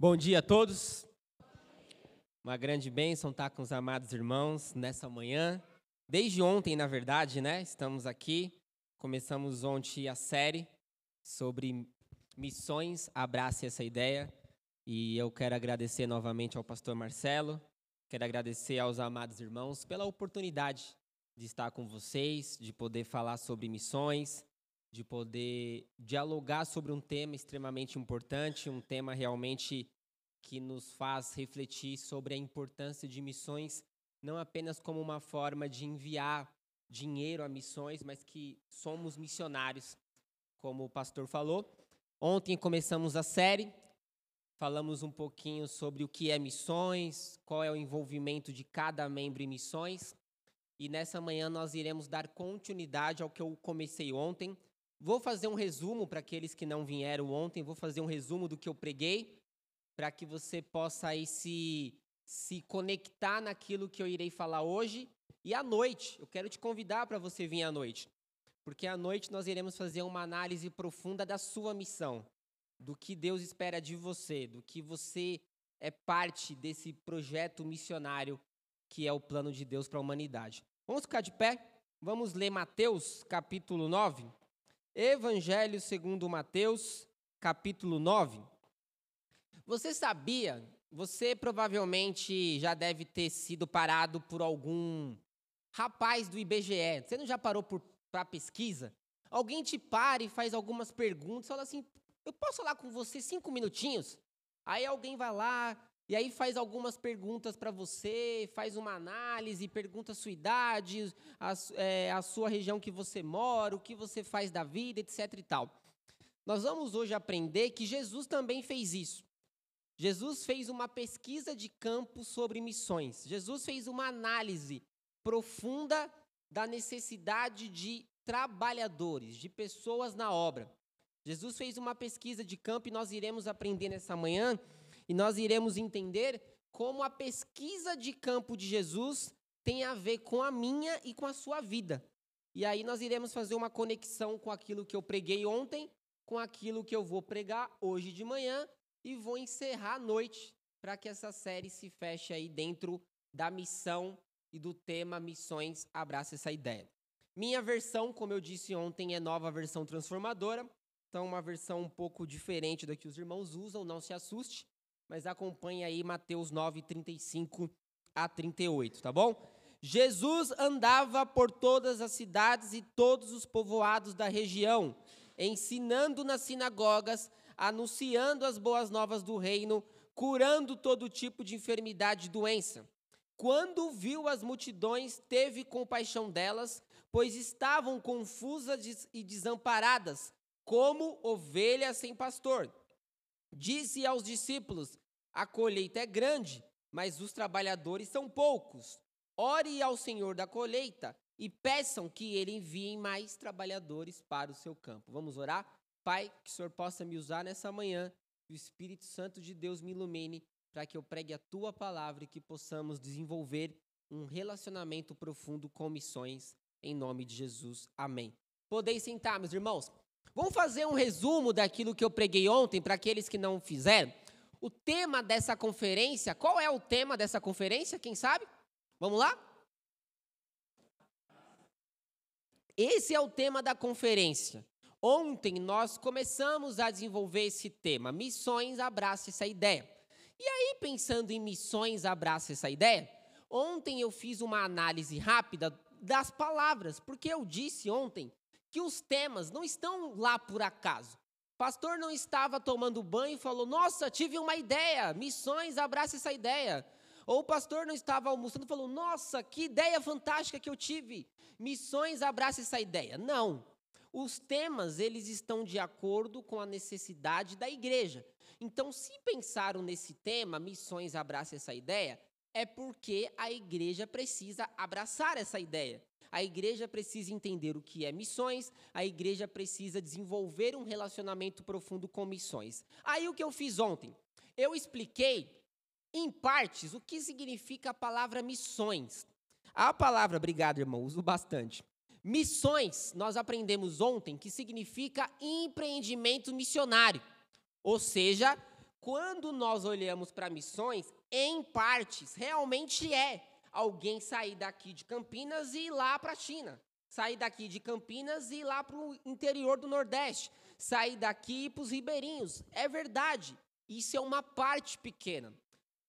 Bom dia a todos. Uma grande bênção estar com os amados irmãos nessa manhã. Desde ontem, na verdade, né? Estamos aqui. Começamos ontem a série sobre missões. Abrace essa ideia. E eu quero agradecer novamente ao pastor Marcelo. Quero agradecer aos amados irmãos pela oportunidade de estar com vocês, de poder falar sobre missões, de poder dialogar sobre um tema extremamente importante, um tema realmente que nos faz refletir sobre a importância de missões, não apenas como uma forma de enviar dinheiro a missões, mas que somos missionários, como o pastor falou. Ontem começamos a série, falamos um pouquinho sobre o que é missões, qual é o envolvimento de cada membro em missões, e nessa manhã nós iremos dar continuidade ao que eu comecei ontem Vou fazer um resumo para aqueles que não vieram ontem, vou fazer um resumo do que eu preguei, para que você possa aí se, se conectar naquilo que eu irei falar hoje. E à noite, eu quero te convidar para você vir à noite, porque à noite nós iremos fazer uma análise profunda da sua missão, do que Deus espera de você, do que você é parte desse projeto missionário que é o plano de Deus para a humanidade. Vamos ficar de pé? Vamos ler Mateus capítulo 9. Evangelho segundo Mateus, capítulo 9. Você sabia, você provavelmente já deve ter sido parado por algum rapaz do IBGE. Você não já parou para pesquisa? Alguém te para e faz algumas perguntas, fala assim: eu posso falar com você cinco minutinhos? Aí alguém vai lá, e aí faz algumas perguntas para você, faz uma análise, pergunta a sua idade, a, é, a sua região que você mora, o que você faz da vida, etc e tal. Nós vamos hoje aprender que Jesus também fez isso. Jesus fez uma pesquisa de campo sobre missões. Jesus fez uma análise profunda da necessidade de trabalhadores, de pessoas na obra. Jesus fez uma pesquisa de campo e nós iremos aprender nessa manhã e nós iremos entender como a pesquisa de campo de Jesus tem a ver com a minha e com a sua vida. E aí nós iremos fazer uma conexão com aquilo que eu preguei ontem, com aquilo que eu vou pregar hoje de manhã e vou encerrar à noite para que essa série se feche aí dentro da missão e do tema Missões Abraça essa ideia. Minha versão, como eu disse ontem, é nova versão transformadora, então uma versão um pouco diferente da que os irmãos usam, não se assuste mas acompanhe aí Mateus 9, 35 a 38, tá bom? Jesus andava por todas as cidades e todos os povoados da região, ensinando nas sinagogas, anunciando as boas novas do reino, curando todo tipo de enfermidade e doença. Quando viu as multidões, teve compaixão delas, pois estavam confusas e desamparadas, como ovelhas sem pastor. Disse aos discípulos: A colheita é grande, mas os trabalhadores são poucos. Ore ao Senhor da colheita e peçam que ele envie mais trabalhadores para o seu campo. Vamos orar? Pai, que o Senhor possa me usar nessa manhã, e o Espírito Santo de Deus me ilumine para que eu pregue a tua palavra e que possamos desenvolver um relacionamento profundo com missões em nome de Jesus. Amém. Podeis sentar, meus irmãos. Vamos fazer um resumo daquilo que eu preguei ontem para aqueles que não fizeram. O tema dessa conferência, qual é o tema dessa conferência? Quem sabe? Vamos lá? Esse é o tema da conferência. Ontem nós começamos a desenvolver esse tema. Missões abraça essa ideia. E aí, pensando em missões abraça essa ideia, ontem eu fiz uma análise rápida das palavras, porque eu disse ontem que os temas não estão lá por acaso. Pastor não estava tomando banho e falou: Nossa, tive uma ideia, missões, abraça essa ideia. Ou o pastor não estava almoçando e falou: Nossa, que ideia fantástica que eu tive, missões, abraça essa ideia. Não. Os temas, eles estão de acordo com a necessidade da igreja. Então, se pensaram nesse tema, missões, abraça essa ideia, é porque a igreja precisa abraçar essa ideia. A igreja precisa entender o que é missões, a igreja precisa desenvolver um relacionamento profundo com missões. Aí o que eu fiz ontem? Eu expliquei, em partes, o que significa a palavra missões. A palavra, obrigado, irmão, uso bastante. Missões, nós aprendemos ontem que significa empreendimento missionário. Ou seja, quando nós olhamos para missões, em partes, realmente é alguém sair daqui de Campinas e ir lá para a China, sair daqui de Campinas e ir lá para o interior do Nordeste, sair daqui para os ribeirinhos. É verdade, isso é uma parte pequena.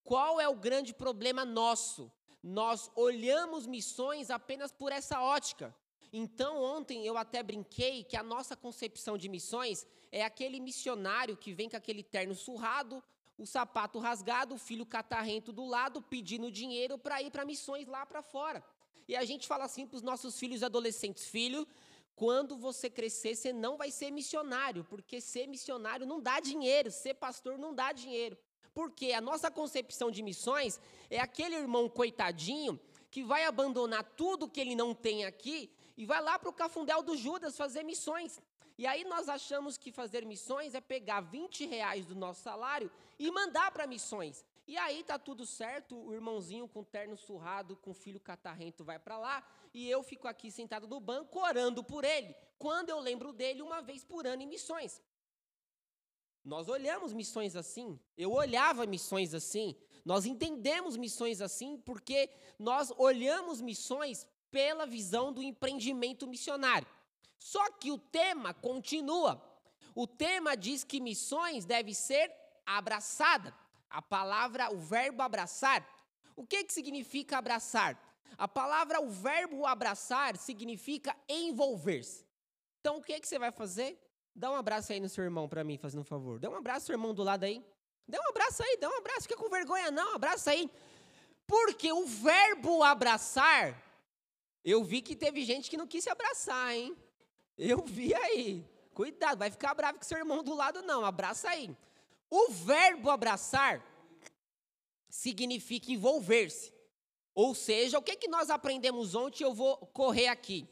Qual é o grande problema nosso? Nós olhamos missões apenas por essa ótica. Então, ontem eu até brinquei que a nossa concepção de missões é aquele missionário que vem com aquele terno surrado, o sapato rasgado, o filho catarrento do lado, pedindo dinheiro para ir para missões lá para fora. E a gente fala assim para os nossos filhos adolescentes: filho, quando você crescer, você não vai ser missionário, porque ser missionário não dá dinheiro, ser pastor não dá dinheiro. Porque a nossa concepção de missões é aquele irmão coitadinho que vai abandonar tudo que ele não tem aqui e vai lá para o cafundel do Judas fazer missões. E aí nós achamos que fazer missões é pegar 20 reais do nosso salário e mandar para missões. E aí tá tudo certo, o irmãozinho com terno surrado, com filho catarrento vai para lá, e eu fico aqui sentado no banco orando por ele, quando eu lembro dele uma vez por ano em missões. Nós olhamos missões assim, eu olhava missões assim, nós entendemos missões assim porque nós olhamos missões pela visão do empreendimento missionário. Só que o tema continua. O tema diz que missões deve ser abraçada. A palavra, o verbo abraçar. O que, que significa abraçar? A palavra, o verbo abraçar, significa envolver-se. Então, o que, que você vai fazer? Dá um abraço aí no seu irmão para mim, fazendo um favor. Dá um abraço seu irmão do lado aí. Dá um abraço aí, dá um abraço. Fica com vergonha, não. Abraça aí. Porque o verbo abraçar eu vi que teve gente que não quis se abraçar, hein? Eu vi aí. Cuidado, vai ficar bravo com seu irmão do lado, não. Abraça aí. O verbo abraçar significa envolver-se. Ou seja, o que, que nós aprendemos ontem? Eu vou correr aqui.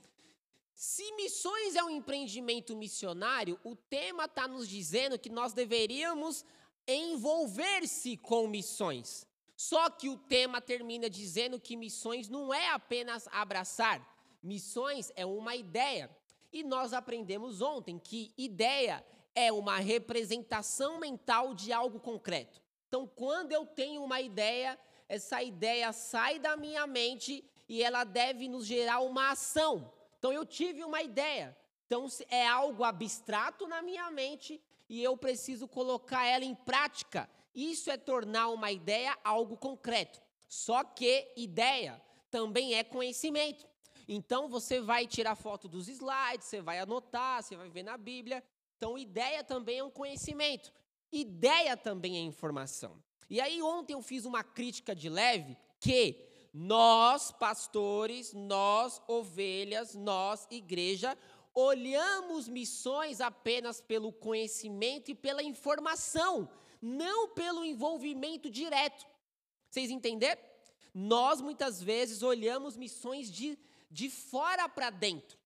Se missões é um empreendimento missionário, o tema está nos dizendo que nós deveríamos envolver-se com missões. Só que o tema termina dizendo que missões não é apenas abraçar, missões é uma ideia. E nós aprendemos ontem que ideia é uma representação mental de algo concreto. Então, quando eu tenho uma ideia, essa ideia sai da minha mente e ela deve nos gerar uma ação. Então, eu tive uma ideia. Então, é algo abstrato na minha mente e eu preciso colocar ela em prática. Isso é tornar uma ideia algo concreto. Só que ideia também é conhecimento. Então você vai tirar foto dos slides, você vai anotar, você vai ver na Bíblia. Então ideia também é um conhecimento. Ideia também é informação. E aí ontem eu fiz uma crítica de leve que nós, pastores, nós, ovelhas, nós, igreja, olhamos missões apenas pelo conhecimento e pela informação não pelo envolvimento direto. Vocês entenderam? Nós muitas vezes olhamos missões de, de fora para dentro.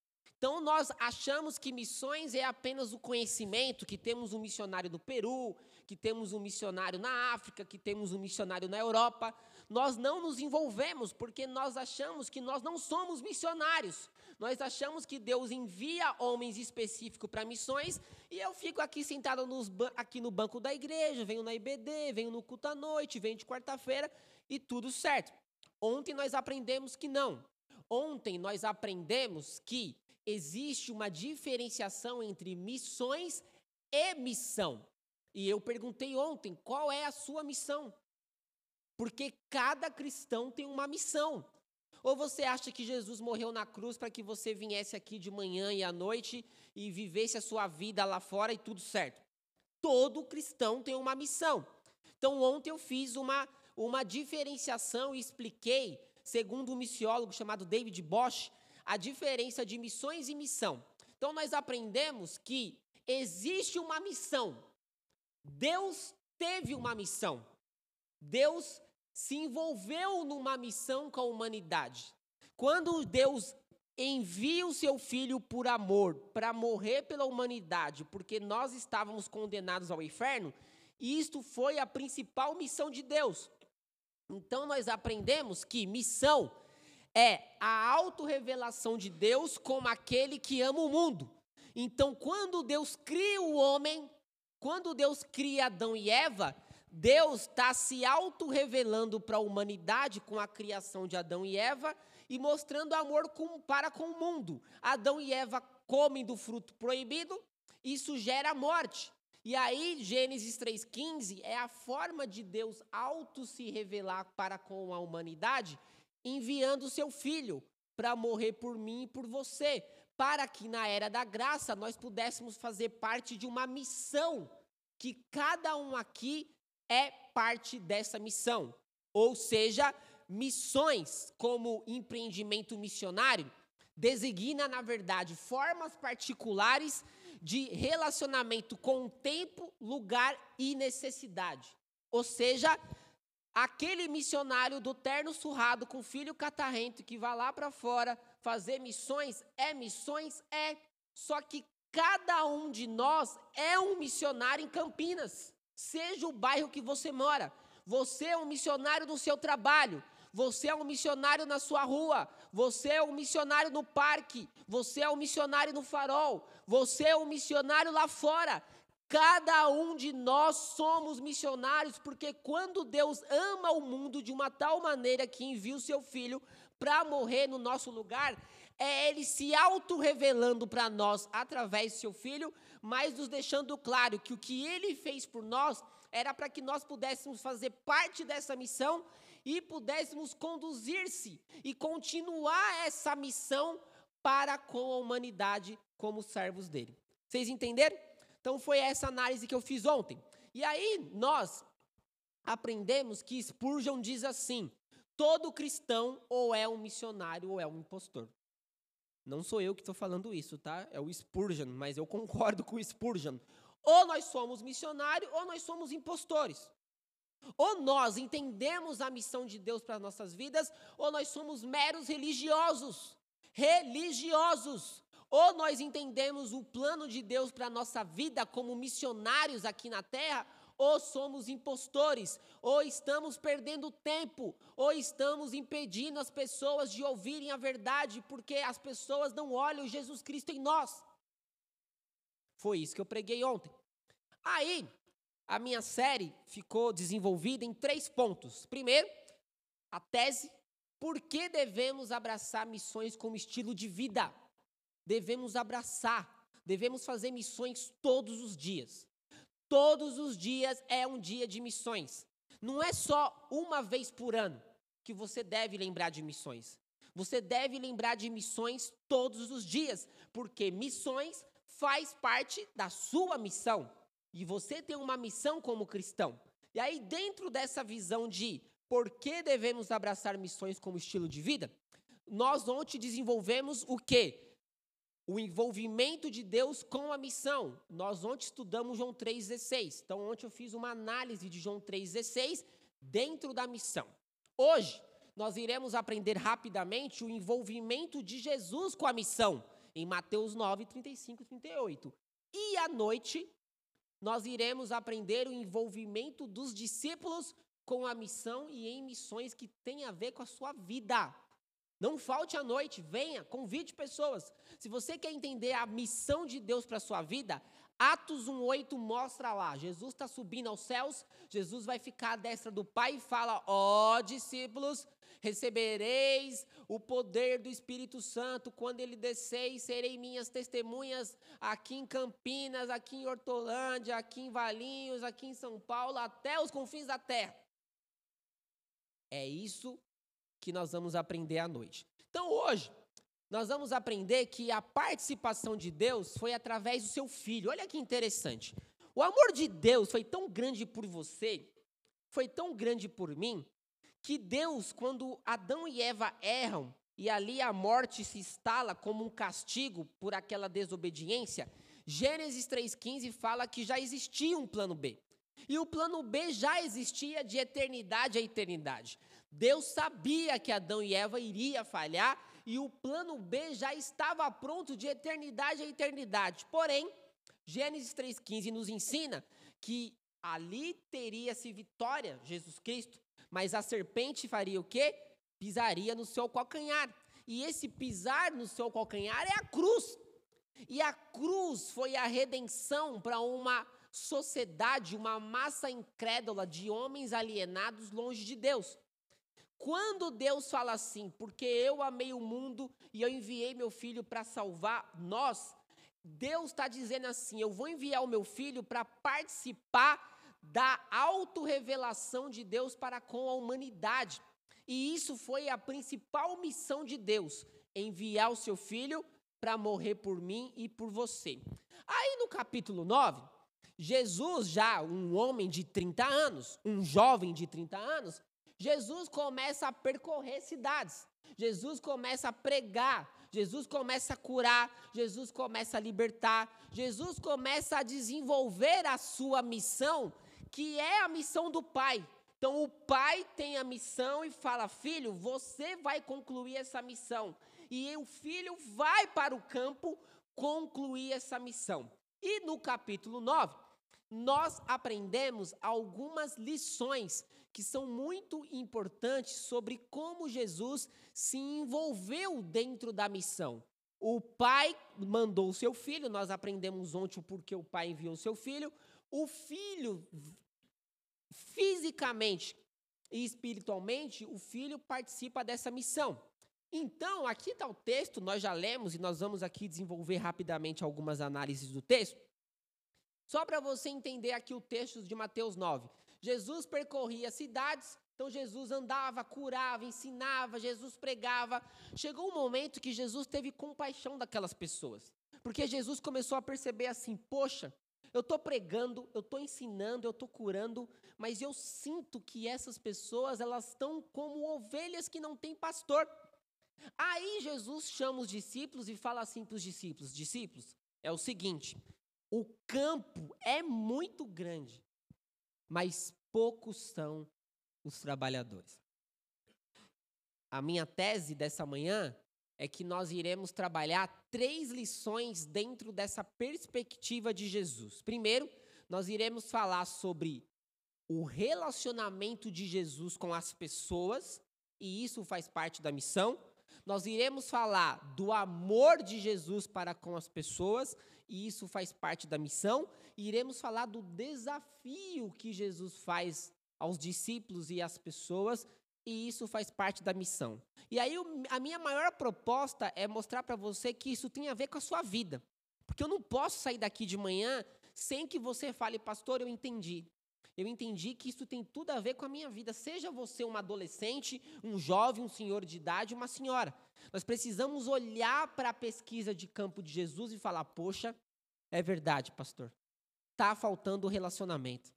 Então nós achamos que missões é apenas o conhecimento, que temos um missionário no Peru, que temos um missionário na África, que temos um missionário na Europa. Nós não nos envolvemos porque nós achamos que nós não somos missionários. Nós achamos que Deus envia homens específicos para missões e eu fico aqui sentado nos, aqui no banco da igreja, venho na IBD, venho no culto à noite, venho de quarta-feira e tudo certo. Ontem nós aprendemos que não. Ontem nós aprendemos que existe uma diferenciação entre missões e missão. E eu perguntei ontem, qual é a sua missão? Porque cada cristão tem uma missão. Ou você acha que Jesus morreu na cruz para que você viesse aqui de manhã e à noite e vivesse a sua vida lá fora e tudo certo? Todo cristão tem uma missão. Então, ontem eu fiz uma, uma diferenciação e expliquei, segundo um missiólogo chamado David Bosch, a diferença de missões e missão. Então, nós aprendemos que existe uma missão. Deus teve uma missão. Deus se envolveu numa missão com a humanidade. Quando Deus envia o seu filho por amor para morrer pela humanidade, porque nós estávamos condenados ao inferno, isto foi a principal missão de Deus. Então nós aprendemos que missão é a autorrevelação de Deus como aquele que ama o mundo. Então, quando Deus cria o homem, quando Deus cria Adão e Eva, Deus está se auto-revelando para a humanidade com a criação de Adão e Eva e mostrando amor com, para com o mundo. Adão e Eva comem do fruto proibido, isso gera morte. E aí, Gênesis 3,15 é a forma de Deus auto se revelar para com a humanidade, enviando seu filho para morrer por mim e por você, para que na era da graça nós pudéssemos fazer parte de uma missão, que cada um aqui é parte dessa missão. Ou seja, missões como empreendimento missionário designa, na verdade, formas particulares de relacionamento com tempo, lugar e necessidade. Ou seja, aquele missionário do terno surrado com filho catarrento que vai lá para fora fazer missões, é missões? É. Só que cada um de nós é um missionário em Campinas, seja o bairro que você mora. Você é um missionário no seu trabalho, você é um missionário na sua rua, você é um missionário no parque, você é um missionário no farol, você é um missionário lá fora. Cada um de nós somos missionários, porque quando Deus ama o mundo de uma tal maneira que envia o seu filho para morrer no nosso lugar, é Ele se auto-revelando para nós através do seu filho, mas nos deixando claro que o que Ele fez por nós era para que nós pudéssemos fazer parte dessa missão e pudéssemos conduzir-se e continuar essa missão para com a humanidade como servos dele. Vocês entenderam? Então foi essa análise que eu fiz ontem. E aí nós aprendemos que Spurgeon diz assim: todo cristão ou é um missionário ou é um impostor. Não sou eu que estou falando isso, tá? É o Spurgeon, mas eu concordo com o Spurgeon. Ou nós somos missionários ou nós somos impostores. Ou nós entendemos a missão de Deus para as nossas vidas, ou nós somos meros religiosos. Religiosos. Ou nós entendemos o plano de Deus para a nossa vida como missionários aqui na terra, ou somos impostores, ou estamos perdendo tempo, ou estamos impedindo as pessoas de ouvirem a verdade, porque as pessoas não olham Jesus Cristo em nós. Foi isso que eu preguei ontem. Aí, a minha série ficou desenvolvida em três pontos. Primeiro, a tese: por que devemos abraçar missões como estilo de vida? Devemos abraçar, devemos fazer missões todos os dias. Todos os dias é um dia de missões. Não é só uma vez por ano que você deve lembrar de missões. Você deve lembrar de missões todos os dias, porque missões faz parte da sua missão. E você tem uma missão como cristão. E aí, dentro dessa visão de por que devemos abraçar missões como estilo de vida, nós ontem desenvolvemos o quê? O envolvimento de Deus com a missão. Nós ontem estudamos João 3,16. Então, ontem eu fiz uma análise de João 3,16 dentro da missão. Hoje, nós iremos aprender rapidamente o envolvimento de Jesus com a missão, em Mateus 9, 35 e 38. E à noite, nós iremos aprender o envolvimento dos discípulos com a missão e em missões que tem a ver com a sua vida. Não falte à noite, venha, convide pessoas. Se você quer entender a missão de Deus para a sua vida, Atos 1,8 mostra lá. Jesus está subindo aos céus, Jesus vai ficar à destra do Pai e fala: Ó oh, discípulos, recebereis o poder do Espírito Santo quando ele descer e serei minhas testemunhas aqui em Campinas, aqui em Hortolândia, aqui em Valinhos, aqui em São Paulo, até os confins da terra. É isso que nós vamos aprender à noite. Então hoje, nós vamos aprender que a participação de Deus foi através do seu filho. Olha que interessante. O amor de Deus foi tão grande por você, foi tão grande por mim, que Deus, quando Adão e Eva erram, e ali a morte se instala como um castigo por aquela desobediência, Gênesis 3,15 fala que já existia um plano B. E o plano B já existia de eternidade a eternidade. Deus sabia que Adão e Eva iria falhar e o plano B já estava pronto de eternidade a eternidade. Porém, Gênesis 3,15 nos ensina que ali teria-se vitória, Jesus Cristo, mas a serpente faria o quê? Pisaria no seu calcanhar. E esse pisar no seu calcanhar é a cruz. E a cruz foi a redenção para uma sociedade, uma massa incrédula de homens alienados longe de Deus. Quando Deus fala assim, porque eu amei o mundo e eu enviei meu filho para salvar nós, Deus está dizendo assim: eu vou enviar o meu filho para participar da autorrevelação de Deus para com a humanidade. E isso foi a principal missão de Deus: enviar o seu filho para morrer por mim e por você. Aí no capítulo 9, Jesus, já um homem de 30 anos, um jovem de 30 anos, Jesus começa a percorrer cidades. Jesus começa a pregar, Jesus começa a curar, Jesus começa a libertar, Jesus começa a desenvolver a sua missão, que é a missão do Pai. Então o pai tem a missão e fala: Filho, você vai concluir essa missão. E o filho vai para o campo concluir essa missão. E no capítulo 9, nós aprendemos algumas lições que são muito importantes sobre como Jesus se envolveu dentro da missão. O pai mandou o seu filho, nós aprendemos ontem o porquê o pai enviou o seu filho. O filho fisicamente e espiritualmente, o filho participa dessa missão. Então, aqui está o texto, nós já lemos e nós vamos aqui desenvolver rapidamente algumas análises do texto. Só para você entender aqui o texto de Mateus 9. Jesus percorria cidades, então Jesus andava, curava, ensinava, Jesus pregava. Chegou um momento que Jesus teve compaixão daquelas pessoas. Porque Jesus começou a perceber assim: poxa, eu estou pregando, eu estou ensinando, eu estou curando, mas eu sinto que essas pessoas elas estão como ovelhas que não têm pastor. Aí Jesus chama os discípulos e fala assim para os discípulos: discípulos, é o seguinte, o campo é muito grande, mas poucos são os trabalhadores. A minha tese dessa manhã é que nós iremos trabalhar três lições dentro dessa perspectiva de Jesus. Primeiro, nós iremos falar sobre o relacionamento de Jesus com as pessoas, e isso faz parte da missão. Nós iremos falar do amor de Jesus para com as pessoas, e isso faz parte da missão. E iremos falar do desafio que Jesus faz aos discípulos e às pessoas, e isso faz parte da missão. E aí a minha maior proposta é mostrar para você que isso tem a ver com a sua vida. Porque eu não posso sair daqui de manhã sem que você fale, pastor, eu entendi. Eu entendi que isso tem tudo a ver com a minha vida. Seja você um adolescente, um jovem, um senhor de idade, uma senhora. Nós precisamos olhar para a pesquisa de campo de Jesus e falar: poxa, é verdade, pastor. Tá faltando relacionamento.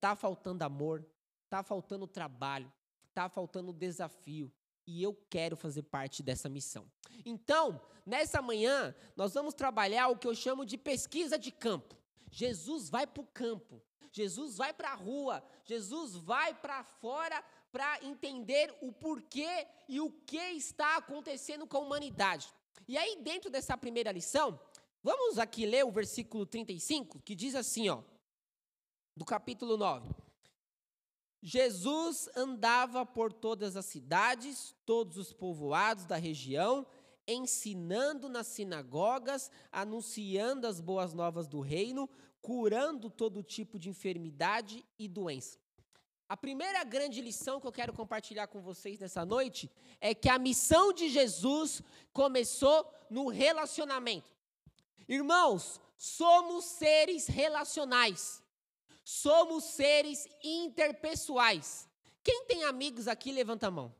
Tá faltando amor. Tá faltando trabalho está faltando desafio. E eu quero fazer parte dessa missão. Então, nessa manhã, nós vamos trabalhar o que eu chamo de pesquisa de campo. Jesus vai para o campo, Jesus vai para a rua, Jesus vai para fora para entender o porquê e o que está acontecendo com a humanidade. E aí, dentro dessa primeira lição, vamos aqui ler o versículo 35, que diz assim, ó, do capítulo 9. Jesus andava por todas as cidades, todos os povoados da região, ensinando nas sinagogas, anunciando as boas novas do reino, curando todo tipo de enfermidade e doença. A primeira grande lição que eu quero compartilhar com vocês nessa noite é que a missão de Jesus começou no relacionamento. Irmãos, somos seres relacionais. Somos seres interpessoais. Quem tem amigos aqui, levanta a mão.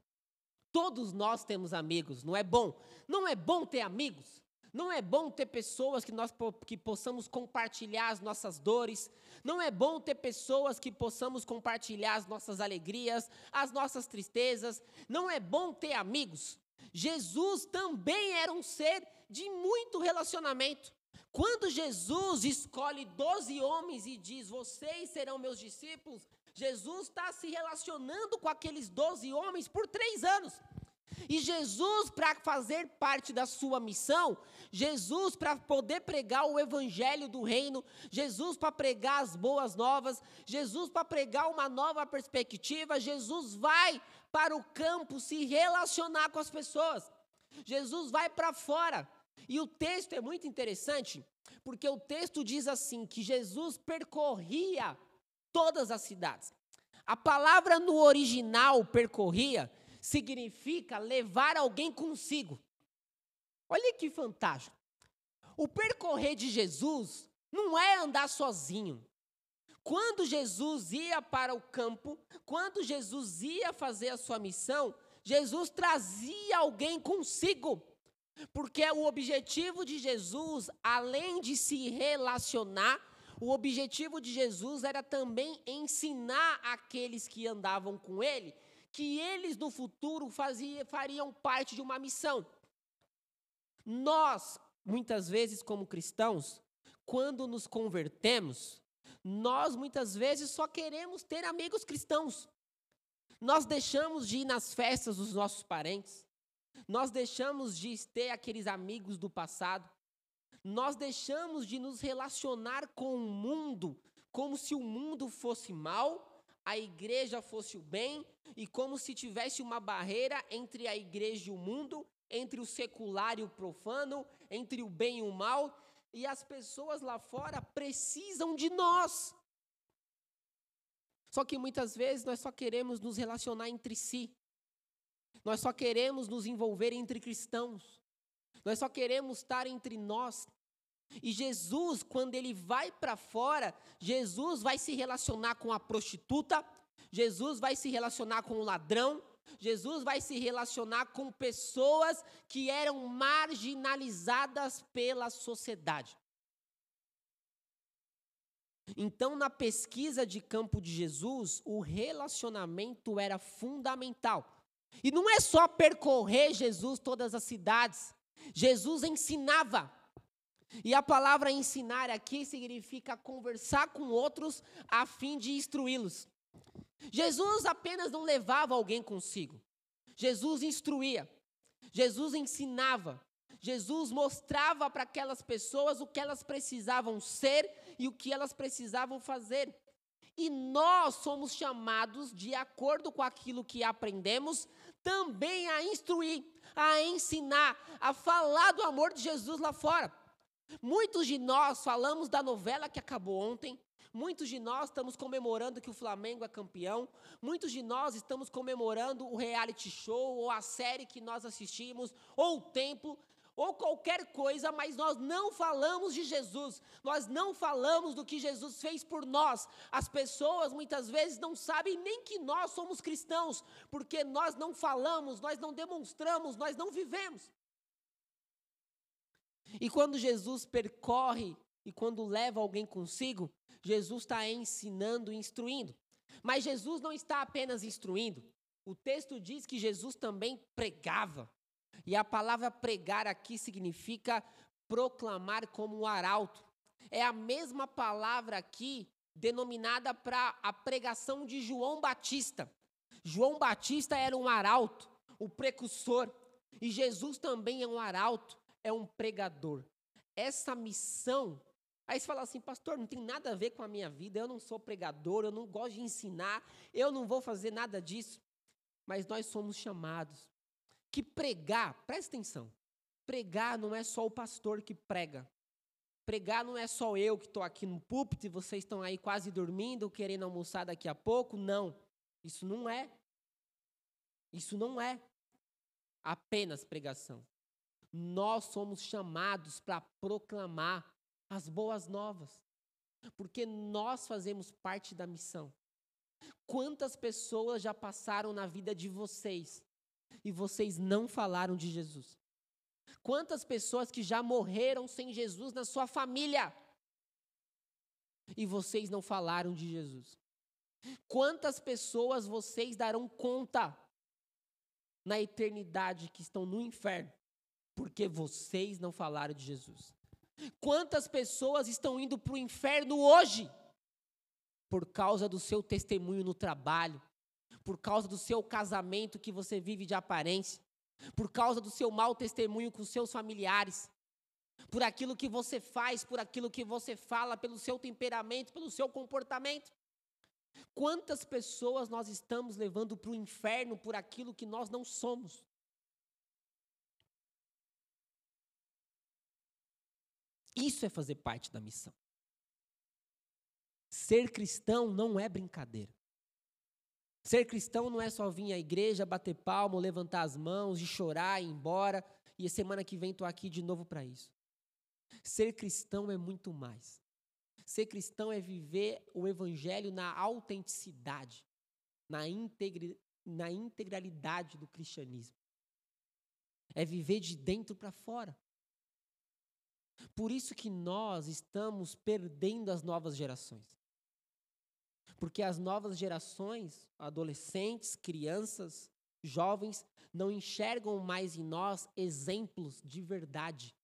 Todos nós temos amigos, não é bom? Não é bom ter amigos? Não é bom ter pessoas que nós que possamos compartilhar as nossas dores? Não é bom ter pessoas que possamos compartilhar as nossas alegrias, as nossas tristezas? Não é bom ter amigos? Jesus também era um ser de muito relacionamento. Quando Jesus escolhe doze homens e diz: Vocês serão meus discípulos, Jesus está se relacionando com aqueles doze homens por três anos. E Jesus, para fazer parte da sua missão, Jesus, para poder pregar o evangelho do reino, Jesus, para pregar as boas novas, Jesus, para pregar uma nova perspectiva, Jesus vai para o campo se relacionar com as pessoas. Jesus vai para fora. E o texto é muito interessante, porque o texto diz assim: que Jesus percorria todas as cidades. A palavra no original, percorria, significa levar alguém consigo. Olha que fantástico. O percorrer de Jesus não é andar sozinho. Quando Jesus ia para o campo, quando Jesus ia fazer a sua missão, Jesus trazia alguém consigo. Porque o objetivo de Jesus, além de se relacionar, o objetivo de Jesus era também ensinar aqueles que andavam com ele que eles no futuro fazia, fariam parte de uma missão. Nós, muitas vezes, como cristãos, quando nos convertemos, nós muitas vezes só queremos ter amigos cristãos. Nós deixamos de ir nas festas dos nossos parentes. Nós deixamos de ter aqueles amigos do passado. Nós deixamos de nos relacionar com o mundo como se o mundo fosse mal, a igreja fosse o bem e como se tivesse uma barreira entre a igreja e o mundo, entre o secular e o profano, entre o bem e o mal, e as pessoas lá fora precisam de nós. Só que muitas vezes nós só queremos nos relacionar entre si. Nós só queremos nos envolver entre cristãos. Nós só queremos estar entre nós. E Jesus, quando ele vai para fora, Jesus vai se relacionar com a prostituta, Jesus vai se relacionar com o ladrão, Jesus vai se relacionar com pessoas que eram marginalizadas pela sociedade. Então, na pesquisa de campo de Jesus, o relacionamento era fundamental. E não é só percorrer Jesus todas as cidades. Jesus ensinava. E a palavra ensinar aqui significa conversar com outros a fim de instruí-los. Jesus apenas não levava alguém consigo. Jesus instruía. Jesus ensinava. Jesus mostrava para aquelas pessoas o que elas precisavam ser e o que elas precisavam fazer. E nós somos chamados, de acordo com aquilo que aprendemos, também a instruir, a ensinar, a falar do amor de Jesus lá fora. Muitos de nós falamos da novela que acabou ontem, Muitos de nós estamos comemorando que o Flamengo é campeão. Muitos de nós estamos comemorando o reality show, ou a série que nós assistimos, ou o templo, ou qualquer coisa, mas nós não falamos de Jesus. Nós não falamos do que Jesus fez por nós. As pessoas muitas vezes não sabem nem que nós somos cristãos, porque nós não falamos, nós não demonstramos, nós não vivemos. E quando Jesus percorre e quando leva alguém consigo, Jesus está ensinando e instruindo. Mas Jesus não está apenas instruindo. O texto diz que Jesus também pregava. E a palavra pregar aqui significa proclamar como um arauto. É a mesma palavra aqui denominada para a pregação de João Batista. João Batista era um arauto, o precursor. E Jesus também é um arauto, é um pregador. Essa missão Aí você fala assim, pastor, não tem nada a ver com a minha vida, eu não sou pregador, eu não gosto de ensinar, eu não vou fazer nada disso. Mas nós somos chamados que pregar, presta atenção, pregar não é só o pastor que prega. Pregar não é só eu que estou aqui no púlpito e vocês estão aí quase dormindo, querendo almoçar daqui a pouco. Não, isso não é. Isso não é apenas pregação. Nós somos chamados para proclamar as boas novas, porque nós fazemos parte da missão. Quantas pessoas já passaram na vida de vocês e vocês não falaram de Jesus? Quantas pessoas que já morreram sem Jesus na sua família e vocês não falaram de Jesus? Quantas pessoas vocês darão conta na eternidade que estão no inferno porque vocês não falaram de Jesus? Quantas pessoas estão indo para o inferno hoje por causa do seu testemunho no trabalho, por causa do seu casamento que você vive de aparência, por causa do seu mau testemunho com seus familiares, por aquilo que você faz, por aquilo que você fala, pelo seu temperamento, pelo seu comportamento. Quantas pessoas nós estamos levando para o inferno por aquilo que nós não somos? Isso é fazer parte da missão. Ser cristão não é brincadeira. Ser cristão não é só vir à igreja, bater palmo, levantar as mãos e chorar e ir embora. E semana que vem estou aqui de novo para isso. Ser cristão é muito mais. Ser cristão é viver o evangelho na autenticidade, na, integri, na integralidade do cristianismo. É viver de dentro para fora. Por isso que nós estamos perdendo as novas gerações. Porque as novas gerações, adolescentes, crianças, jovens, não enxergam mais em nós exemplos de verdade.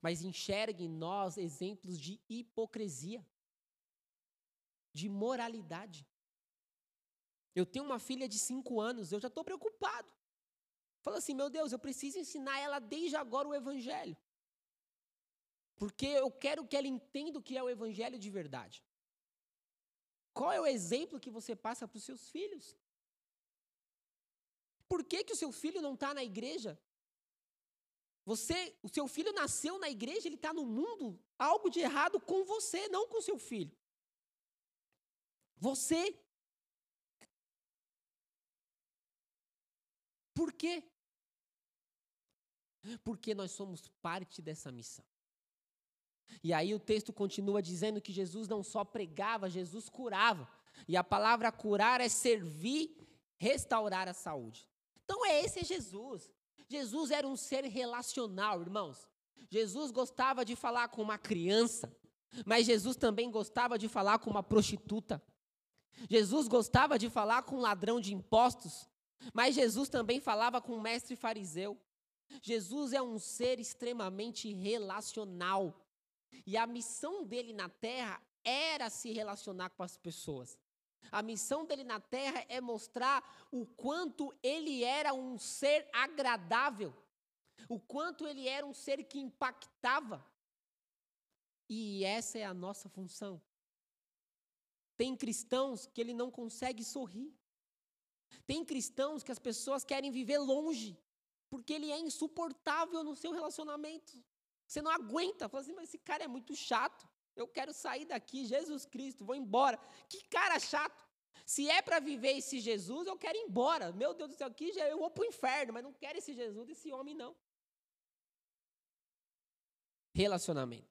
Mas enxergam em nós exemplos de hipocrisia, de moralidade. Eu tenho uma filha de cinco anos, eu já estou preocupado. Fala assim, meu Deus, eu preciso ensinar ela desde agora o Evangelho. Porque eu quero que ela entenda o que é o Evangelho de verdade. Qual é o exemplo que você passa para os seus filhos? Por que, que o seu filho não está na igreja? Você, o seu filho nasceu na igreja, ele está no mundo, algo de errado com você, não com seu filho. Você. Por quê? Porque nós somos parte dessa missão. E aí o texto continua dizendo que Jesus não só pregava, Jesus curava. E a palavra curar é servir, restaurar a saúde. Então é esse Jesus. Jesus era um ser relacional, irmãos. Jesus gostava de falar com uma criança, mas Jesus também gostava de falar com uma prostituta. Jesus gostava de falar com um ladrão de impostos, mas Jesus também falava com um mestre fariseu. Jesus é um ser extremamente relacional. E a missão dele na terra era se relacionar com as pessoas. A missão dele na terra é mostrar o quanto ele era um ser agradável, o quanto ele era um ser que impactava. E essa é a nossa função. Tem cristãos que ele não consegue sorrir. Tem cristãos que as pessoas querem viver longe, porque ele é insuportável no seu relacionamento. Você não aguenta, fala assim, mas esse cara é muito chato. Eu quero sair daqui, Jesus Cristo, vou embora. Que cara chato. Se é para viver esse Jesus, eu quero ir embora. Meu Deus do céu, aqui eu vou para o inferno, mas não quero esse Jesus, esse homem não. Relacionamento.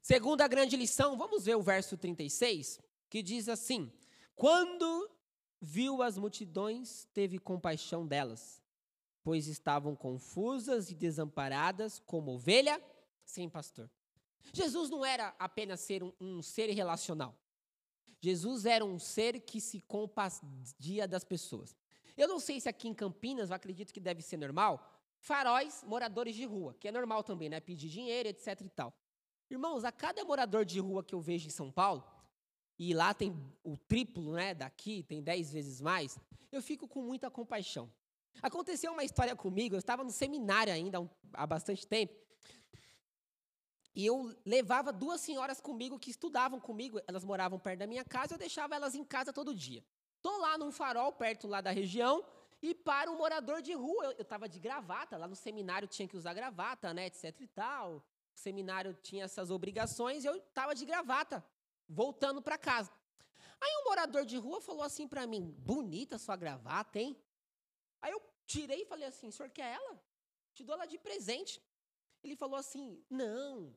Segunda grande lição, vamos ver o verso 36, que diz assim: Quando viu as multidões, teve compaixão delas pois estavam confusas e desamparadas como ovelha sem pastor. Jesus não era apenas ser um, um ser relacional. Jesus era um ser que se compadia das pessoas. Eu não sei se aqui em Campinas, eu acredito que deve ser normal, faróis, moradores de rua, que é normal também, né? Pedir dinheiro, etc e tal. Irmãos, a cada morador de rua que eu vejo em São Paulo, e lá tem o triplo, né, daqui, tem dez vezes mais, eu fico com muita compaixão. Aconteceu uma história comigo, eu estava no seminário ainda há bastante tempo. E eu levava duas senhoras comigo que estudavam comigo, elas moravam perto da minha casa, eu deixava elas em casa todo dia. Tô lá num farol perto lá da região e para um morador de rua, eu estava de gravata, lá no seminário tinha que usar gravata, né, etc e tal. O seminário tinha essas obrigações eu estava de gravata, voltando para casa. Aí um morador de rua falou assim para mim: "Bonita sua gravata, hein?" Aí eu tirei e falei assim: o senhor quer ela? Te dou ela de presente. Ele falou assim: não,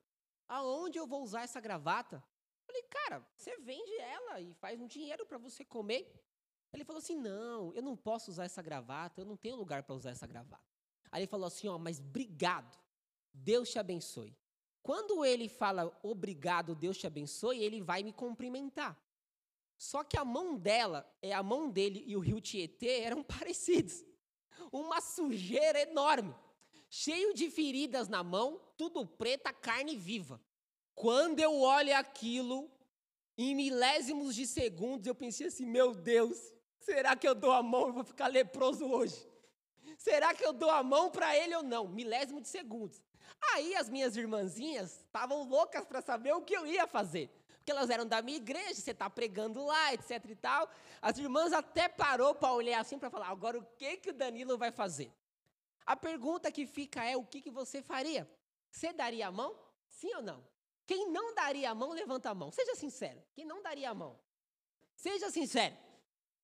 aonde eu vou usar essa gravata? Eu falei, cara, você vende ela e faz um dinheiro para você comer. Ele falou assim: não, eu não posso usar essa gravata, eu não tenho lugar para usar essa gravata. Aí ele falou assim: ó, mas obrigado, Deus te abençoe. Quando ele fala obrigado, Deus te abençoe, ele vai me cumprimentar. Só que a mão dela, é a mão dele e o rio Tietê eram parecidos uma sujeira enorme, cheio de feridas na mão, tudo preta, carne viva. Quando eu olho aquilo, em milésimos de segundos, eu pensei assim: meu Deus, será que eu dou a mão e vou ficar leproso hoje? Será que eu dou a mão para ele ou não? Milésimo de segundos. Aí as minhas irmãzinhas estavam loucas para saber o que eu ia fazer porque elas eram da minha igreja, você está pregando lá, etc e tal. As irmãs até parou para olhar assim para falar, agora o que que o Danilo vai fazer? A pergunta que fica é o que que você faria? Você daria a mão? Sim ou não? Quem não daria a mão, levanta a mão. Seja sincero. Quem não daria a mão? Seja sincero.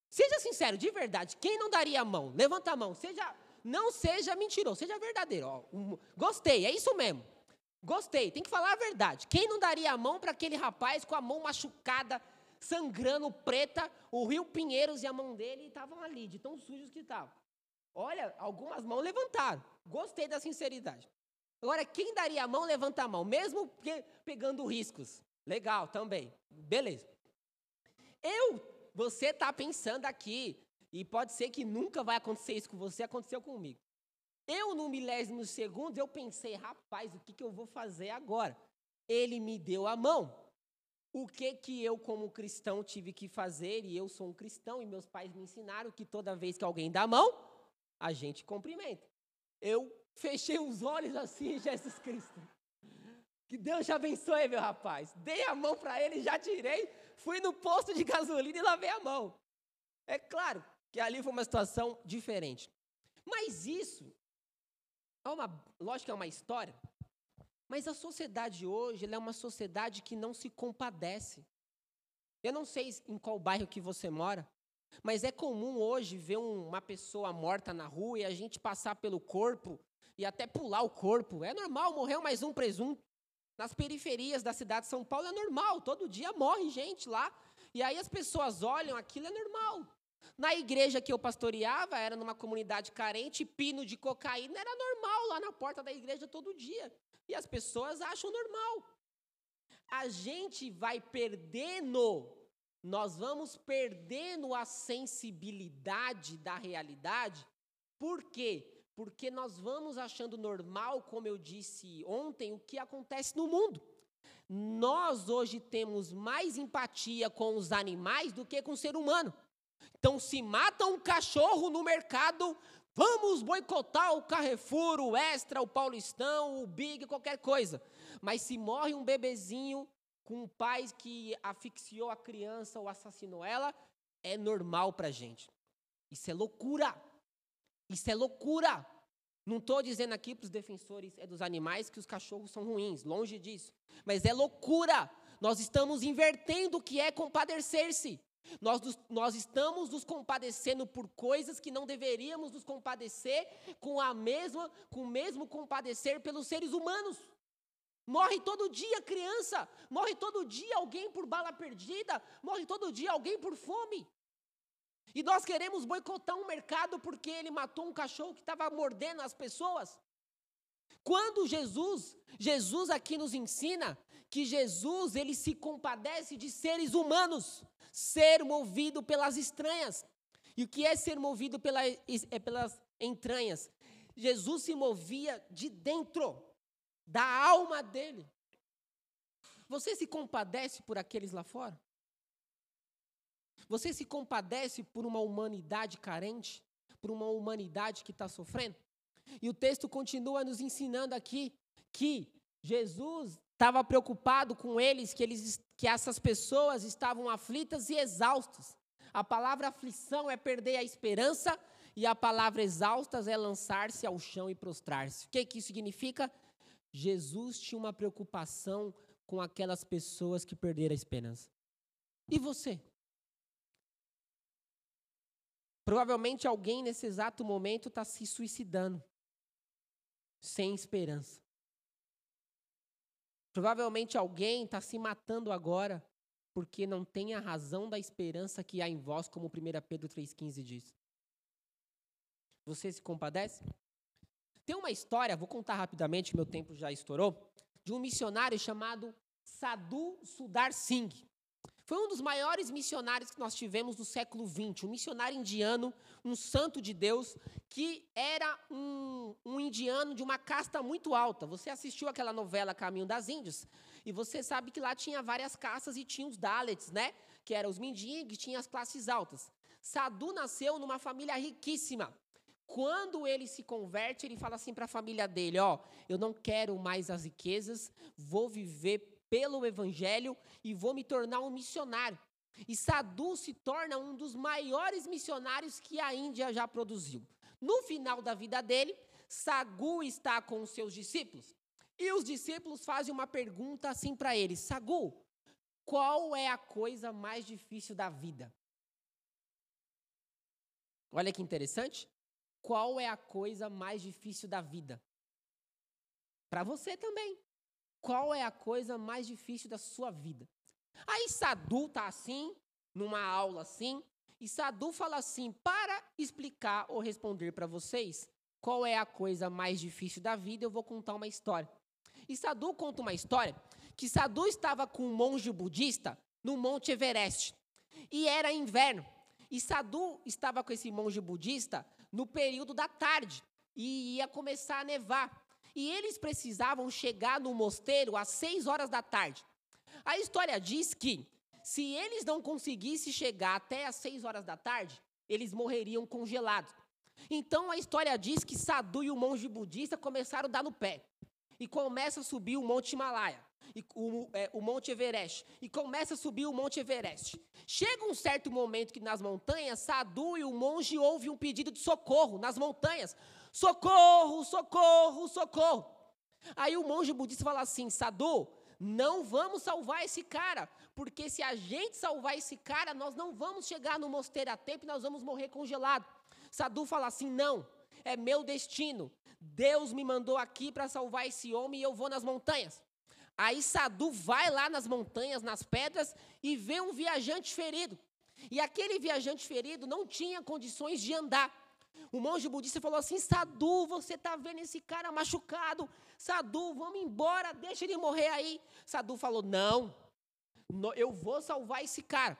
Seja sincero, de verdade. Quem não daria a mão? Levanta a mão. Seja, não seja mentiroso, seja verdadeiro. Ó, um, gostei, é isso mesmo. Gostei, tem que falar a verdade. Quem não daria a mão para aquele rapaz com a mão machucada, sangrando, preta, o Rio Pinheiros e a mão dele estavam ali, de tão sujos que estavam. Olha, algumas mãos levantaram. Gostei da sinceridade. Agora, quem daria a mão, levanta a mão, mesmo pegando riscos. Legal, também. Beleza. Eu, você está pensando aqui, e pode ser que nunca vai acontecer isso com você, aconteceu comigo. Eu, no milésimo segundo, eu pensei, rapaz, o que, que eu vou fazer agora? Ele me deu a mão. O que que eu, como cristão, tive que fazer? E eu sou um cristão, e meus pais me ensinaram que toda vez que alguém dá a mão, a gente cumprimenta. Eu fechei os olhos assim, Jesus Cristo. Que Deus te abençoe, meu rapaz. Dei a mão para ele, já tirei, fui no posto de gasolina e lavei a mão. É claro que ali foi uma situação diferente. Mas isso, é uma, lógico que é uma história, mas a sociedade hoje é uma sociedade que não se compadece. Eu não sei em qual bairro que você mora, mas é comum hoje ver uma pessoa morta na rua e a gente passar pelo corpo e até pular o corpo. É normal, morreu mais um presunto. Nas periferias da cidade de São Paulo é normal, todo dia morre gente lá. E aí as pessoas olham, aquilo é normal. Na igreja que eu pastoreava, era numa comunidade carente, pino de cocaína era normal lá na porta da igreja todo dia. E as pessoas acham normal. A gente vai perdendo nós vamos perdendo a sensibilidade da realidade. Por quê? Porque nós vamos achando normal, como eu disse ontem, o que acontece no mundo. Nós hoje temos mais empatia com os animais do que com o ser humano. Então, se mata um cachorro no mercado, vamos boicotar o Carrefour, o Extra, o Paulistão, o Big, qualquer coisa. Mas se morre um bebezinho, com um pai que asfixiou a criança ou assassinou ela, é normal para gente. Isso é loucura. Isso é loucura. Não estou dizendo aqui para os defensores é dos animais que os cachorros são ruins, longe disso. Mas é loucura. Nós estamos invertendo o que é compadecer-se. Nós, nós estamos nos compadecendo por coisas que não deveríamos nos compadecer com a mesma, com o mesmo compadecer pelos seres humanos. Morre todo dia criança, morre todo dia alguém por bala perdida, morre todo dia alguém por fome. E nós queremos boicotar um mercado porque ele matou um cachorro que estava mordendo as pessoas. Quando Jesus, Jesus aqui nos ensina que Jesus, ele se compadece de seres humanos, ser movido pelas estranhas. E o que é ser movido pela, é pelas entranhas? Jesus se movia de dentro da alma dele. Você se compadece por aqueles lá fora? Você se compadece por uma humanidade carente? Por uma humanidade que está sofrendo? E o texto continua nos ensinando aqui que Jesus estava preocupado com eles, que, eles, que essas pessoas estavam aflitas e exaustas. A palavra aflição é perder a esperança e a palavra exaustas é lançar-se ao chão e prostrar-se. O que, que isso significa? Jesus tinha uma preocupação com aquelas pessoas que perderam a esperança. E você? Provavelmente alguém nesse exato momento está se suicidando, sem esperança. Provavelmente alguém está se matando agora, porque não tem a razão da esperança que há em vós, como 1 Pedro 3,15 diz. Você se compadece? Tem uma história, vou contar rapidamente, meu tempo já estourou, de um missionário chamado Sadhu Sudar Singh. Foi um dos maiores missionários que nós tivemos no século XX, um missionário indiano, um santo de Deus, que era um, um indiano de uma casta muito alta. Você assistiu aquela novela Caminho das Índias, e você sabe que lá tinha várias castas e tinha os Dalits, né? Que eram os mendigos, tinha as classes altas. Sadhu nasceu numa família riquíssima. Quando ele se converte, ele fala assim para a família dele: Ó, eu não quero mais as riquezas, vou viver pelo evangelho e vou me tornar um missionário. E Sadhu se torna um dos maiores missionários que a Índia já produziu. No final da vida dele, Sagu está com os seus discípulos. E os discípulos fazem uma pergunta assim para ele: Sagu, qual é a coisa mais difícil da vida? Olha que interessante. Qual é a coisa mais difícil da vida? Para você também. Qual é a coisa mais difícil da sua vida? Aí Sadu tá assim, numa aula assim, e Sadu fala assim: para explicar ou responder para vocês qual é a coisa mais difícil da vida, eu vou contar uma história. E Sadu conta uma história que Sadu estava com um monge budista no Monte Everest. E era inverno. E Sadu estava com esse monge budista no período da tarde. E ia começar a nevar. E eles precisavam chegar no mosteiro às seis horas da tarde. A história diz que, se eles não conseguissem chegar até às seis horas da tarde, eles morreriam congelados. Então a história diz que Sadu e o monge budista começaram a dar no pé. E começa a subir o Monte Himalaia. E o, é, o Monte Everest. E começa a subir o Monte Everest. Chega um certo momento que nas montanhas, Sadu e o monge ouvem um pedido de socorro nas montanhas. Socorro, socorro, socorro. Aí o monge budista fala assim: Sadu, não vamos salvar esse cara, porque se a gente salvar esse cara, nós não vamos chegar no mosteiro a tempo e nós vamos morrer congelado. Sadu fala assim: não, é meu destino. Deus me mandou aqui para salvar esse homem e eu vou nas montanhas. Aí Sadu vai lá nas montanhas, nas pedras, e vê um viajante ferido. E aquele viajante ferido não tinha condições de andar. O monge budista falou assim: Sadu, você está vendo esse cara machucado? Sadu, vamos embora, deixa ele morrer aí. Sadu falou: Não, eu vou salvar esse cara.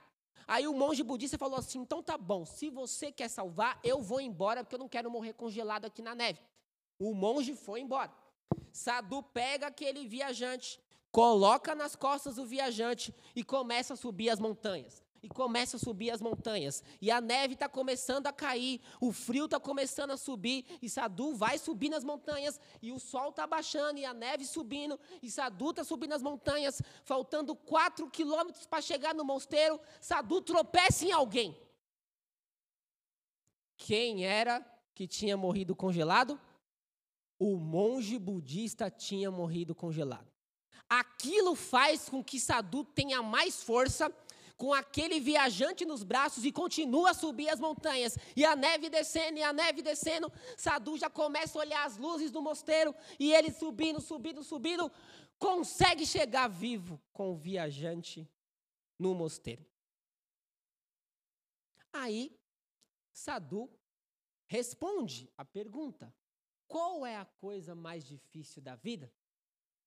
Aí o monge budista falou assim: Então tá bom, se você quer salvar, eu vou embora, porque eu não quero morrer congelado aqui na neve. O monge foi embora. Sadu pega aquele viajante, coloca nas costas o viajante e começa a subir as montanhas e começa a subir as montanhas. E a neve está começando a cair, o frio está começando a subir, e Sadu vai subir nas montanhas, e o sol está baixando, e a neve subindo, e Sadu está subindo as montanhas, faltando quatro quilômetros para chegar no mosteiro, Sadu tropeça em alguém. Quem era que tinha morrido congelado? O monge budista tinha morrido congelado. Aquilo faz com que Sadu tenha mais força com aquele viajante nos braços e continua a subir as montanhas. E a neve descendo, e a neve descendo. Sadu já começa a olhar as luzes do mosteiro e ele subindo, subindo, subindo, consegue chegar vivo com o viajante no mosteiro. Aí, Sadu responde a pergunta: qual é a coisa mais difícil da vida?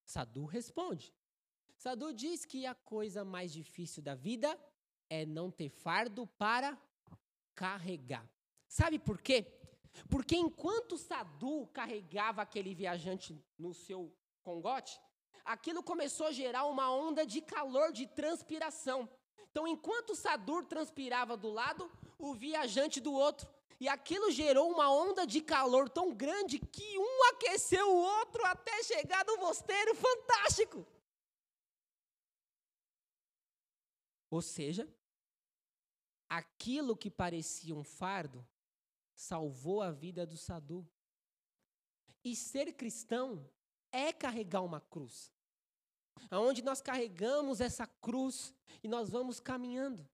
Sadu responde: Sadu diz que a coisa mais difícil da vida é não ter fardo para carregar. Sabe por quê? Porque enquanto Sadu carregava aquele viajante no seu congote, aquilo começou a gerar uma onda de calor, de transpiração. Então, enquanto Sadur transpirava do lado, o viajante do outro. E aquilo gerou uma onda de calor tão grande que um aqueceu o outro até chegar no mosteiro. Fantástico! Ou seja, aquilo que parecia um fardo salvou a vida do Sadu. E ser cristão é carregar uma cruz. Aonde nós carregamos essa cruz e nós vamos caminhando.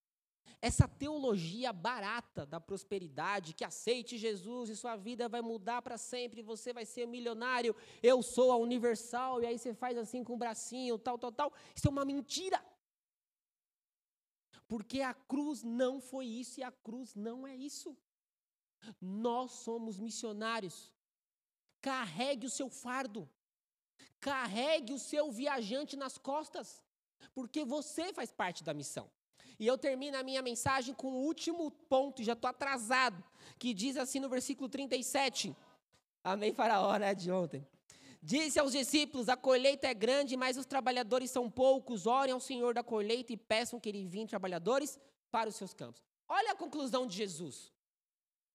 Essa teologia barata da prosperidade, que aceite Jesus e sua vida vai mudar para sempre, você vai ser milionário, eu sou a universal, e aí você faz assim com o bracinho, tal, tal, tal. Isso é uma mentira. Porque a cruz não foi isso e a cruz não é isso. Nós somos missionários. Carregue o seu fardo. Carregue o seu viajante nas costas. Porque você faz parte da missão. E eu termino a minha mensagem com o último ponto, já estou atrasado, que diz assim no versículo 37. Amém, Faraó, né, de ontem. Disse aos discípulos: A colheita é grande, mas os trabalhadores são poucos. Orem ao Senhor da colheita e peçam que ele envie trabalhadores para os seus campos. Olha a conclusão de Jesus.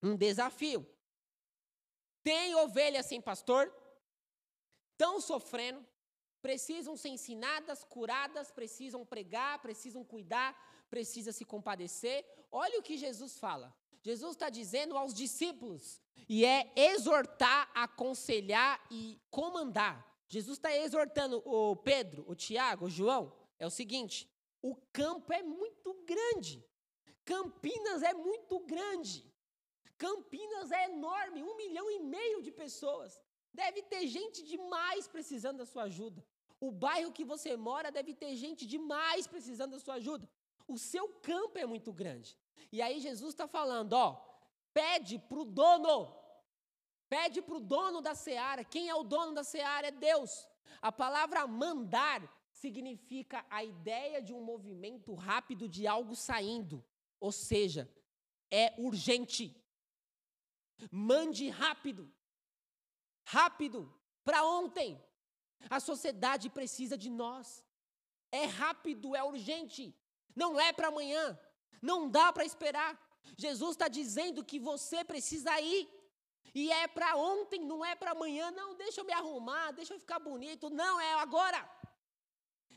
Um desafio. Tem ovelhas sem pastor, estão sofrendo, precisam ser ensinadas, curadas, precisam pregar, precisam cuidar, precisa se compadecer. Olha o que Jesus fala. Jesus está dizendo aos discípulos, e é exortar, aconselhar e comandar. Jesus está exortando o Pedro, o Tiago, o João, é o seguinte: o campo é muito grande. Campinas é muito grande. Campinas é enorme, um milhão e meio de pessoas. Deve ter gente demais precisando da sua ajuda. O bairro que você mora deve ter gente demais precisando da sua ajuda. O seu campo é muito grande. E aí Jesus está falando, ó, pede para o dono, pede para o dono da seara. Quem é o dono da seara? É Deus. A palavra mandar significa a ideia de um movimento rápido de algo saindo. Ou seja, é urgente. Mande rápido. Rápido. Para ontem. A sociedade precisa de nós. É rápido, é urgente. Não é para amanhã. Não dá para esperar. Jesus está dizendo que você precisa ir. E é para ontem, não é para amanhã. Não, deixa eu me arrumar, deixa eu ficar bonito. Não, é agora.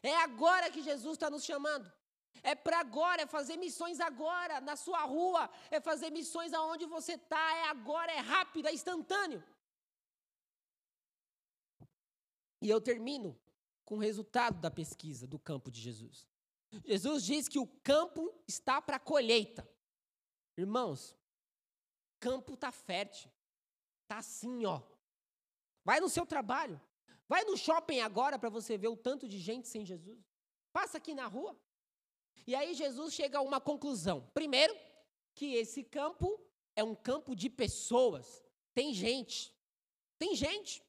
É agora que Jesus está nos chamando. É para agora, é fazer missões agora, na sua rua, é fazer missões aonde você está, é agora, é rápido, é instantâneo. E eu termino com o resultado da pesquisa do campo de Jesus. Jesus diz que o campo está para colheita. Irmãos, campo está fértil. Está assim, ó. Vai no seu trabalho. Vai no shopping agora para você ver o tanto de gente sem Jesus. Passa aqui na rua. E aí Jesus chega a uma conclusão. Primeiro, que esse campo é um campo de pessoas. Tem gente. Tem gente.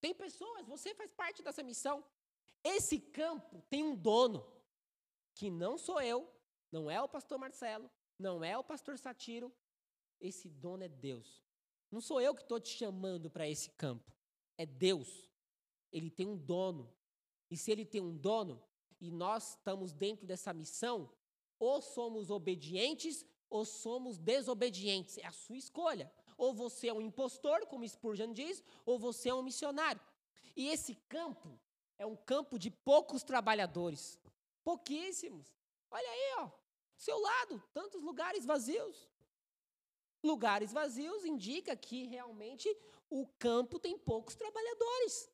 Tem pessoas. Você faz parte dessa missão. Esse campo tem um dono, que não sou eu, não é o pastor Marcelo, não é o pastor Satiro. Esse dono é Deus. Não sou eu que estou te chamando para esse campo. É Deus. Ele tem um dono. E se ele tem um dono, e nós estamos dentro dessa missão, ou somos obedientes ou somos desobedientes. É a sua escolha. Ou você é um impostor, como Spurgeon diz, ou você é um missionário. E esse campo é um campo de poucos trabalhadores. Pouquíssimos. Olha aí, ó. Seu lado, tantos lugares vazios. Lugares vazios indica que realmente o campo tem poucos trabalhadores.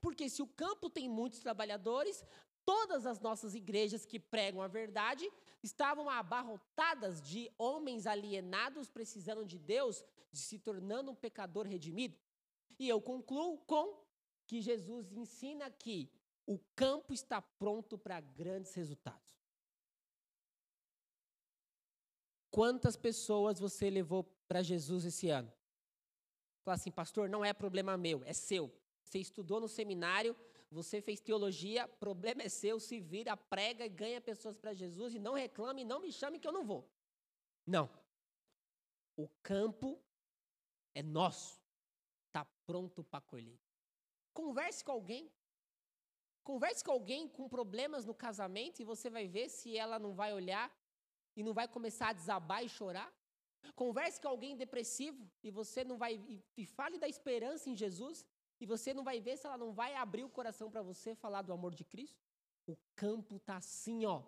Porque se o campo tem muitos trabalhadores, Todas as nossas igrejas que pregam a verdade estavam abarrotadas de homens alienados precisando de Deus, de se tornando um pecador redimido. E eu concluo com que Jesus ensina que o campo está pronto para grandes resultados. Quantas pessoas você levou para Jesus esse ano? Fala assim, pastor, não é problema meu, é seu. Você estudou no seminário, você fez teologia, problema é seu, se vira, prega e ganha pessoas para Jesus e não reclame, não me chame que eu não vou. Não. O campo é nosso. Está pronto para colher. Converse com alguém. Converse com alguém com problemas no casamento e você vai ver se ela não vai olhar e não vai começar a desabar e chorar. Converse com alguém depressivo e você não vai e, e fale da esperança em Jesus e você não vai ver se ela não vai abrir o coração para você falar do amor de Cristo. O campo tá assim, ó.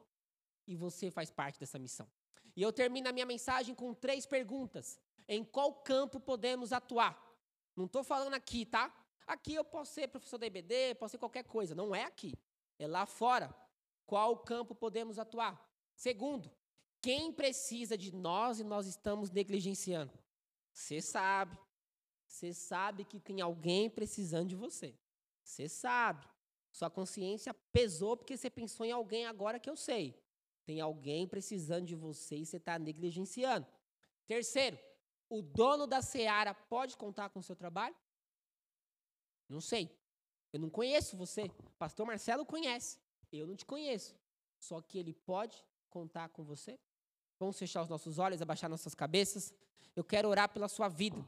E você faz parte dessa missão. E eu termino a minha mensagem com três perguntas. Em qual campo podemos atuar? Não estou falando aqui, tá? Aqui eu posso ser professor da IBD, posso ser qualquer coisa. Não é aqui. É lá fora. Qual campo podemos atuar? Segundo, quem precisa de nós e nós estamos negligenciando? Você sabe. Você sabe que tem alguém precisando de você. Você sabe. Sua consciência pesou porque você pensou em alguém agora que eu sei. Tem alguém precisando de você e você está negligenciando. Terceiro, o dono da seara pode contar com o seu trabalho? Não sei. Eu não conheço você. Pastor Marcelo conhece. Eu não te conheço. Só que ele pode contar com você. Vamos fechar os nossos olhos, abaixar nossas cabeças. Eu quero orar pela sua vida.